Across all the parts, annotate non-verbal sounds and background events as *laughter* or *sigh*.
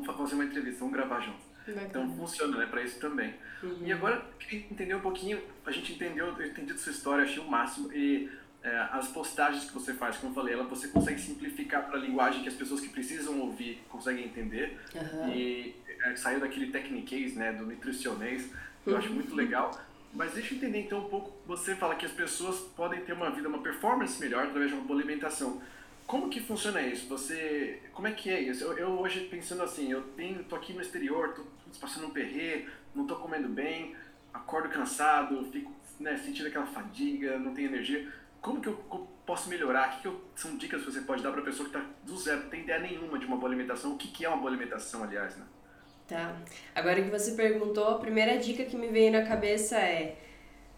vamos fazer uma entrevista, vamos gravar junto. Então funciona, né, para isso também. Uhum. E agora, queria entender um pouquinho, a gente entendeu, eu entendi sua história, achei o máximo, e é, as postagens que você faz, como eu falei, ela, você consegue simplificar para a linguagem que as pessoas que precisam ouvir conseguem entender. Uhum. E é, saiu daquele techniquez, né, do nutricionês, que eu acho muito uhum. legal. Mas deixa eu entender então um pouco, você fala que as pessoas podem ter uma vida, uma performance melhor através de uma boa alimentação. Como que funciona isso? Você, como é que é isso? Eu, eu hoje pensando assim, eu tenho, tô aqui no exterior, tô passando um perrê, não tô comendo bem, acordo cansado, fico né, sentindo aquela fadiga, não tenho energia. Como que eu posso melhorar? O que, que eu, são dicas que você pode dar para pessoa que está do zero, não tem ideia nenhuma de uma boa alimentação? O que, que é uma boa alimentação, aliás, né? Tá. Agora que você perguntou, a primeira dica que me veio na cabeça é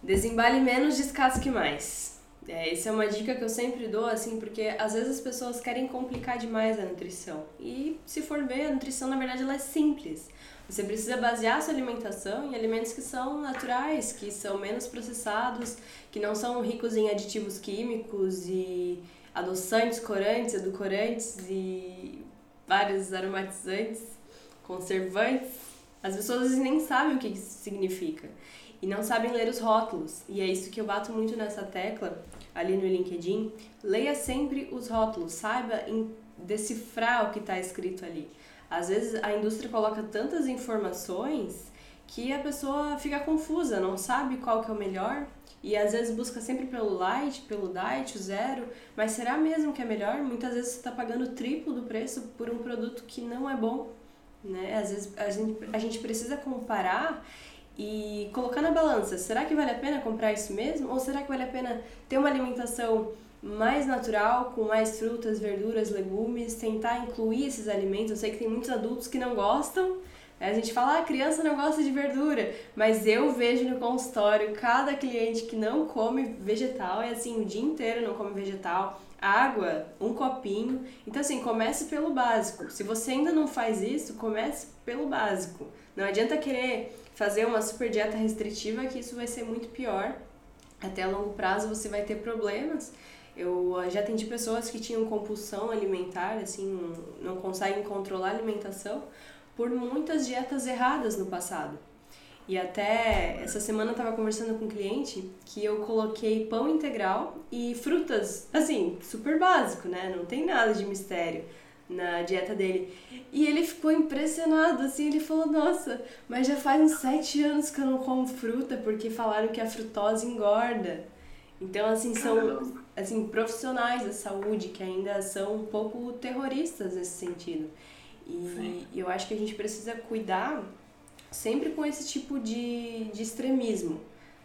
desembale menos, descasque mais. É, essa é uma dica que eu sempre dou, assim, porque às vezes as pessoas querem complicar demais a nutrição. E se for ver, a nutrição na verdade ela é simples. Você precisa basear sua alimentação em alimentos que são naturais, que são menos processados, que não são ricos em aditivos químicos e adoçantes, corantes, edulcorantes e vários aromatizantes, conservantes. As pessoas nem sabem o que isso significa e não sabem ler os rótulos. E é isso que eu bato muito nessa tecla ali no LinkedIn. Leia sempre os rótulos, saiba decifrar o que está escrito ali. Às vezes a indústria coloca tantas informações que a pessoa fica confusa, não sabe qual que é o melhor e às vezes busca sempre pelo light, pelo diet, o zero, mas será mesmo que é melhor? Muitas vezes você está pagando o triplo do preço por um produto que não é bom, né? Às vezes a gente, a gente precisa comparar e colocar na balança, será que vale a pena comprar isso mesmo? Ou será que vale a pena ter uma alimentação mais natural, com mais frutas, verduras, legumes, tentar incluir esses alimentos? Eu sei que tem muitos adultos que não gostam, a gente fala, ah, a criança não gosta de verdura, mas eu vejo no consultório cada cliente que não come vegetal, é assim, o dia inteiro não come vegetal, água, um copinho. Então, assim, comece pelo básico. Se você ainda não faz isso, comece pelo básico. Não adianta querer fazer uma super dieta restritiva que isso vai ser muito pior. Até a longo prazo você vai ter problemas. Eu já atendi pessoas que tinham compulsão alimentar, assim, não conseguem controlar a alimentação por muitas dietas erradas no passado. E até essa semana eu estava conversando com um cliente que eu coloquei pão integral e frutas, assim, super básico, né? Não tem nada de mistério na dieta dele. E ele ficou impressionado, assim, ele falou, nossa, mas já faz uns sete anos que eu não como fruta, porque falaram que a frutose engorda. Então, assim, são assim, profissionais da saúde que ainda são um pouco terroristas nesse sentido. E Sim. eu acho que a gente precisa cuidar sempre com esse tipo de, de extremismo.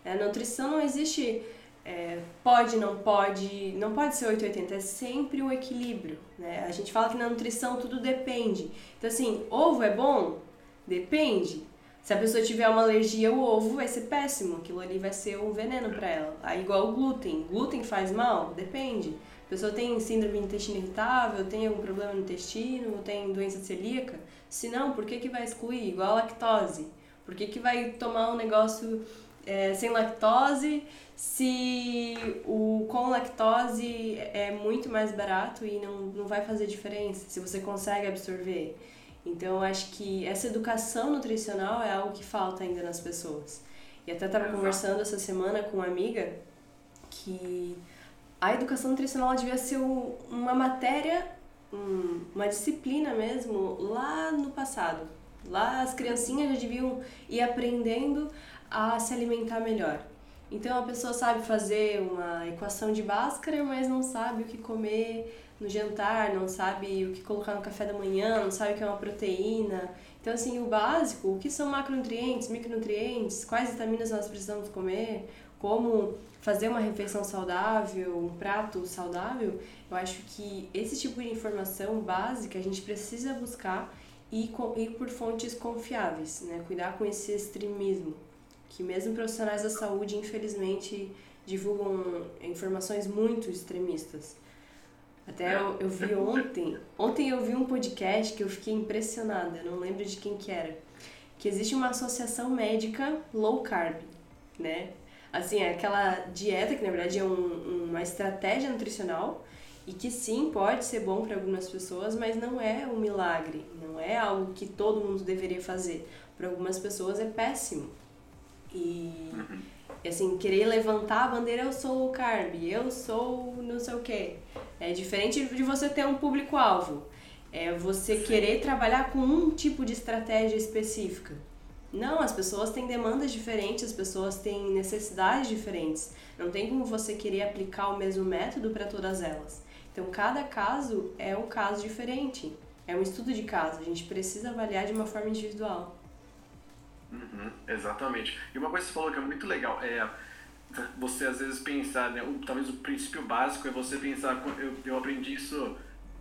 A nutrição não existe é, pode, não pode, não pode ser 880, é sempre o equilíbrio, né? A gente fala que na nutrição tudo depende. Então assim, ovo é bom? Depende. Se a pessoa tiver uma alergia ao ovo, vai ser péssimo, aquilo ali vai ser um veneno para ela. Aí igual o glúten, glúten faz mal? Depende. Pessoa tem síndrome de intestino irritável, tem algum problema no intestino, tem doença celíaca? Se não, por que que vai excluir? Igual a lactose. Por que que vai tomar um negócio é, sem lactose se o com lactose é muito mais barato e não, não vai fazer diferença, se você consegue absorver. Então, eu acho que essa educação nutricional é algo que falta ainda nas pessoas. E até estava conversando essa semana com uma amiga que a educação nutricional devia ser uma matéria, uma disciplina mesmo, lá no passado. Lá as criancinhas já deviam ir aprendendo a se alimentar melhor. Então a pessoa sabe fazer uma equação de Bhaskara, mas não sabe o que comer no jantar, não sabe o que colocar no café da manhã, não sabe o que é uma proteína. Então assim, o básico, o que são macronutrientes, micronutrientes, quais vitaminas nós precisamos comer, como fazer uma refeição saudável, um prato saudável, eu acho que esse tipo de informação básica a gente precisa buscar e ir por fontes confiáveis, né? Cuidar com esse extremismo que mesmo profissionais da saúde, infelizmente, divulgam informações muito extremistas. Até eu, eu vi ontem, ontem eu vi um podcast que eu fiquei impressionada, não lembro de quem que era, que existe uma associação médica low carb, né? Assim, é aquela dieta que na verdade é um, uma estratégia nutricional e que sim pode ser bom para algumas pessoas, mas não é um milagre, não é algo que todo mundo deveria fazer. Para algumas pessoas é péssimo. E, uhum. assim, querer levantar a bandeira, eu sou o carb, eu sou não sei o quê. É diferente de você ter um público-alvo. É você querer trabalhar com um tipo de estratégia específica. Não, as pessoas têm demandas diferentes, as pessoas têm necessidades diferentes. Não tem como você querer aplicar o mesmo método para todas elas. Então, cada caso é um caso diferente. É um estudo de caso. A gente precisa avaliar de uma forma individual. Uhum, exatamente. E uma coisa que você falou que é muito legal é você às vezes pensar, né, talvez o princípio básico é você pensar, eu, eu aprendi isso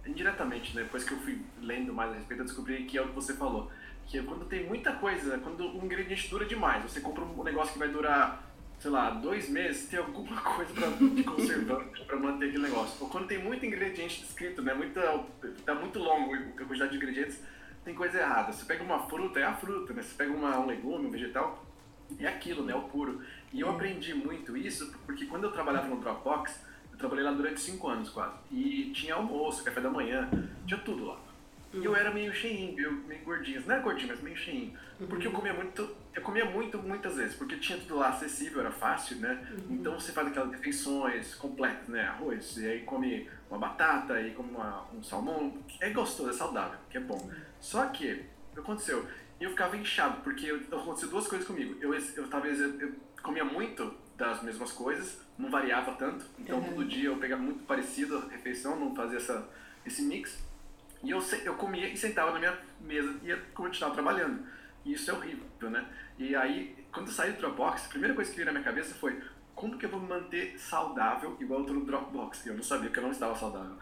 indiretamente, né, depois que eu fui lendo mais a respeito, eu descobri que é o que você falou que é quando tem muita coisa, quando um ingrediente dura demais, você compra um negócio que vai durar, sei lá, dois meses, tem alguma *laughs* coisa para de conservante para manter aquele negócio. Ou quando tem muito ingrediente escrito, né, muita, tá muito longo a quantidade de ingredientes, tem coisa errada. Você pega uma fruta, é a fruta, né? Você pega uma, um legume, um vegetal, é aquilo, né, o puro. E eu aprendi muito isso porque quando eu trabalhava no Dropbox, eu trabalhei lá durante cinco anos quase. E tinha almoço, café da manhã, tinha tudo lá. E eu era meio cheinho, meio gordinho. Não era gordinho, mas meio cheinho. Porque eu comia muito, eu comia muito muitas vezes, porque tinha tudo lá acessível, era fácil, né? Uhum. Então você faz aquelas refeições completas, né? Arroz, e aí come uma batata, e come uma, um salmão. É gostoso, é saudável, que é bom. Só que, o que aconteceu? Eu ficava inchado, porque aconteceu duas coisas comigo. Eu, eu talvez eu, eu comia muito das mesmas coisas, não variava tanto. Então uhum. todo dia eu pegava muito parecido a refeição, não fazia essa, esse mix. E eu, eu comia e sentava na minha mesa e ia continuar trabalhando. E isso é horrível, né? E aí, quando eu saí do Dropbox, a primeira coisa que veio na minha cabeça foi como que eu vou me manter saudável igual eu tô no Dropbox? Eu não sabia que eu não estava saudável.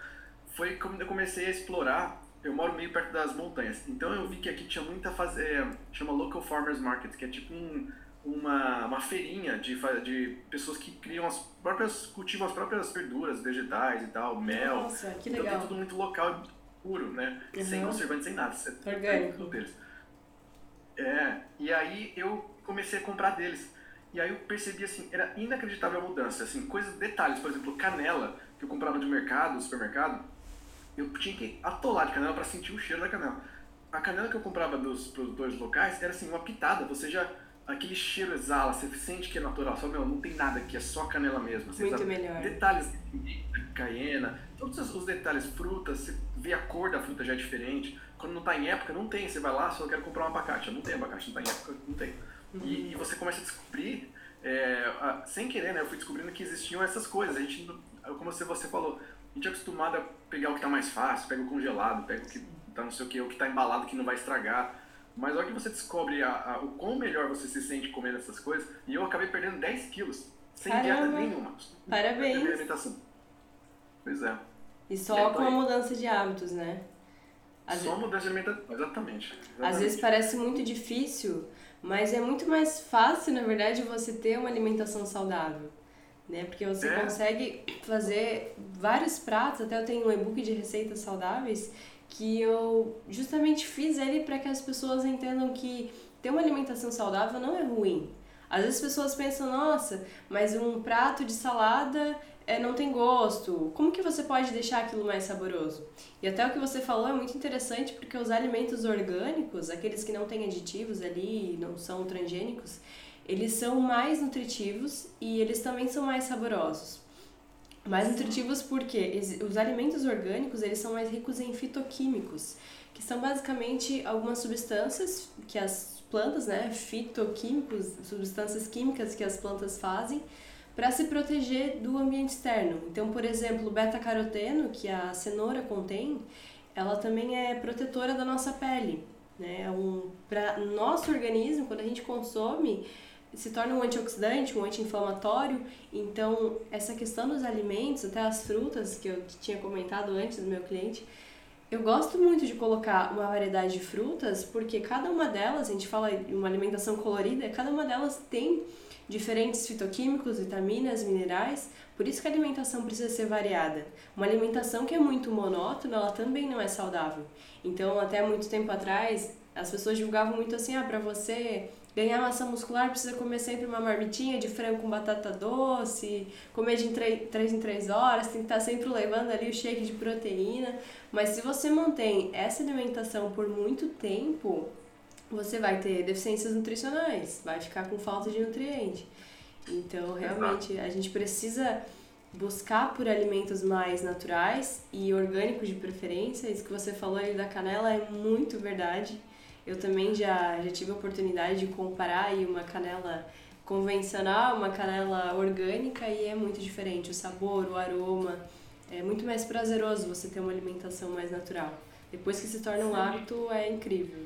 Foi quando eu comecei a explorar, eu moro meio perto das montanhas, então eu vi que aqui tinha muita fazer, é, chama Local Farmers Market, que é tipo um, uma, uma feirinha de, de pessoas que criam as próprias, cultivam as próprias verduras, vegetais e tal, mel. Nossa, que legal. Então tem tudo muito local puro, né? Uhum. Sem conservante, sem nada. Você Orgânico. Deles. É, e aí eu comecei a comprar deles. E aí eu percebi, assim, era inacreditável a mudança, assim, coisas, detalhes, por exemplo, canela, que eu comprava de mercado, supermercado, eu tinha que atolar de canela para sentir o cheiro da canela. A canela que eu comprava dos produtores locais era, assim, uma pitada, você já aquele cheiro exala, você sente que é natural, só meu, não tem nada aqui, é só canela mesmo. Você Muito melhor. Detalhes de caiena, todos os detalhes, frutas, você vê a cor da fruta já é diferente. Quando não está em época, não tem. Você vai lá, só quero comprar um abacate. Não tem abacate, não está em época, não tem. Uhum. E, e, você começa a descobrir, é, a, sem querer, né? Eu fui descobrindo que existiam essas coisas. A gente, como você, falou, a gente é acostumado a pegar o que está mais fácil, pega o congelado, pega o que está não sei o que, o que está embalado que não vai estragar. Mas olha que você descobre a, a, o quão melhor você se sente comendo essas coisas, e eu acabei perdendo 10 quilos, sem Caramba. dieta nenhuma. Parabéns. Alimentação. Pois é. E só com a mudança de hábitos, né? Às só mudança de alimentação, exatamente, exatamente. Às vezes parece muito difícil, mas é muito mais fácil, na verdade, você ter uma alimentação saudável. Né? Porque você é. consegue fazer vários pratos, até eu tenho um e-book de receitas saudáveis que eu justamente fiz ele para que as pessoas entendam que ter uma alimentação saudável não é ruim. Às vezes as pessoas pensam, nossa, mas um prato de salada é, não tem gosto. Como que você pode deixar aquilo mais saboroso? E até o que você falou é muito interessante porque os alimentos orgânicos, aqueles que não têm aditivos ali, não são transgênicos, eles são mais nutritivos e eles também são mais saborosos. Mais nutritivos porque os alimentos orgânicos eles são mais ricos em fitoquímicos, que são basicamente algumas substâncias que as plantas, né, fitoquímicos, substâncias químicas que as plantas fazem para se proteger do ambiente externo. Então, por exemplo, o beta-caroteno que a cenoura contém, ela também é protetora da nossa pele, né? É um para nosso organismo, quando a gente consome, se torna um antioxidante, um anti-inflamatório. Então, essa questão dos alimentos, até as frutas que eu tinha comentado antes do meu cliente, eu gosto muito de colocar uma variedade de frutas, porque cada uma delas, a gente fala em uma alimentação colorida, cada uma delas tem diferentes fitoquímicos, vitaminas, minerais, por isso que a alimentação precisa ser variada. Uma alimentação que é muito monótona, ela também não é saudável. Então, até muito tempo atrás, As pessoas divulgavam muito assim, ah, pra você ganhar massa muscular precisa comer sempre uma marmitinha de frango com batata doce, comer de 3 em 3 horas, tem que estar sempre levando ali o shake de proteína. Mas se você mantém essa alimentação por muito tempo, você vai ter deficiências nutricionais, vai ficar com falta de nutriente. Então, realmente, a gente precisa buscar por alimentos mais naturais e orgânicos de preferência. Isso que você falou ali da canela é muito verdade. Eu também já, já tive a oportunidade de comparar aí uma canela convencional, uma canela orgânica e é muito diferente. O sabor, o aroma, é muito mais prazeroso você ter uma alimentação mais natural. Depois que se torna um hábito, é incrível.